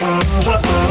What?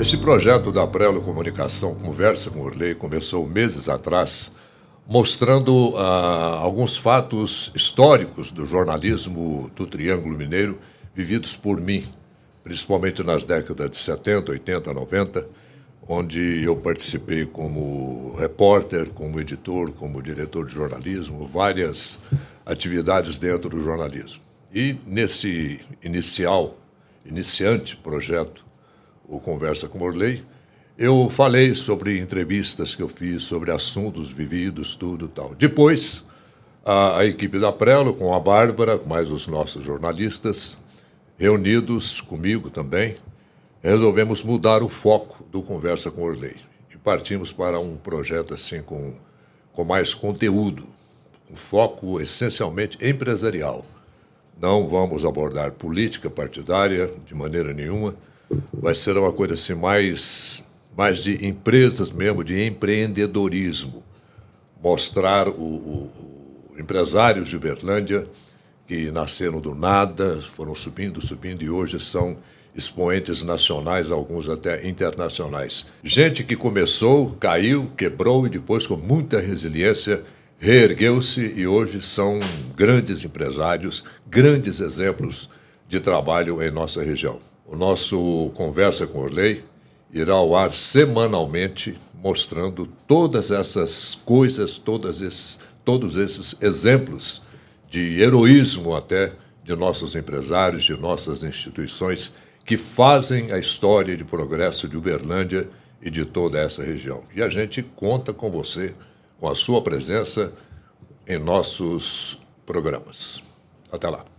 Este projeto da Prelo Comunicação Conversa com Orley começou meses atrás, mostrando ah, alguns fatos históricos do jornalismo do Triângulo Mineiro vividos por mim, principalmente nas décadas de 70, 80, 90, onde eu participei como repórter, como editor, como diretor de jornalismo, várias atividades dentro do jornalismo. E nesse inicial, iniciante projeto o Conversa com Morley, eu falei sobre entrevistas que eu fiz, sobre assuntos vividos, tudo tal. Depois, a, a equipe da Prelo, com a Bárbara, mais os nossos jornalistas, reunidos comigo também, resolvemos mudar o foco do Conversa com Orley. E partimos para um projeto assim com, com mais conteúdo, um foco essencialmente empresarial. Não vamos abordar política partidária de maneira nenhuma vai ser uma coisa assim mais, mais de empresas mesmo, de empreendedorismo. Mostrar o, o, o empresários de Uberlândia que nasceram do nada, foram subindo, subindo e hoje são expoentes nacionais, alguns até internacionais. Gente que começou, caiu, quebrou e depois, com muita resiliência, reergueu-se e hoje são grandes empresários, grandes exemplos de trabalho em nossa região. O nosso Conversa com Orley irá ao ar semanalmente, mostrando todas essas coisas, todas esses, todos esses exemplos de heroísmo até de nossos empresários, de nossas instituições que fazem a história de progresso de Uberlândia e de toda essa região. E a gente conta com você, com a sua presença em nossos programas. Até lá.